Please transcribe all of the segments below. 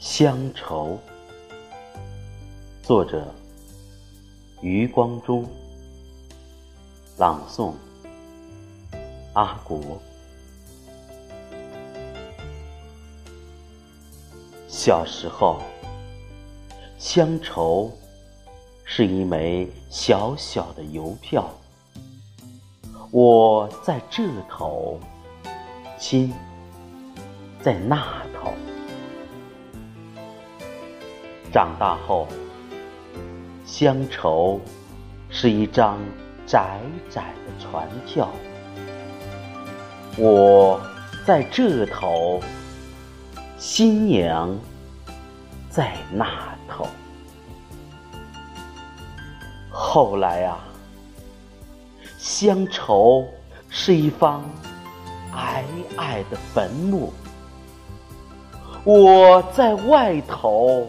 乡愁，作者余光中，朗诵阿国。小时候，乡愁是一枚小小的邮票，我在这头，心在那长大后，乡愁是一张窄窄的船票，我在这头，新娘在那头。后来啊，乡愁是一方矮矮的坟墓，我在外头。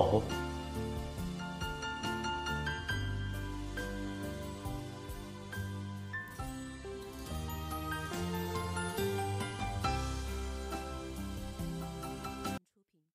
好。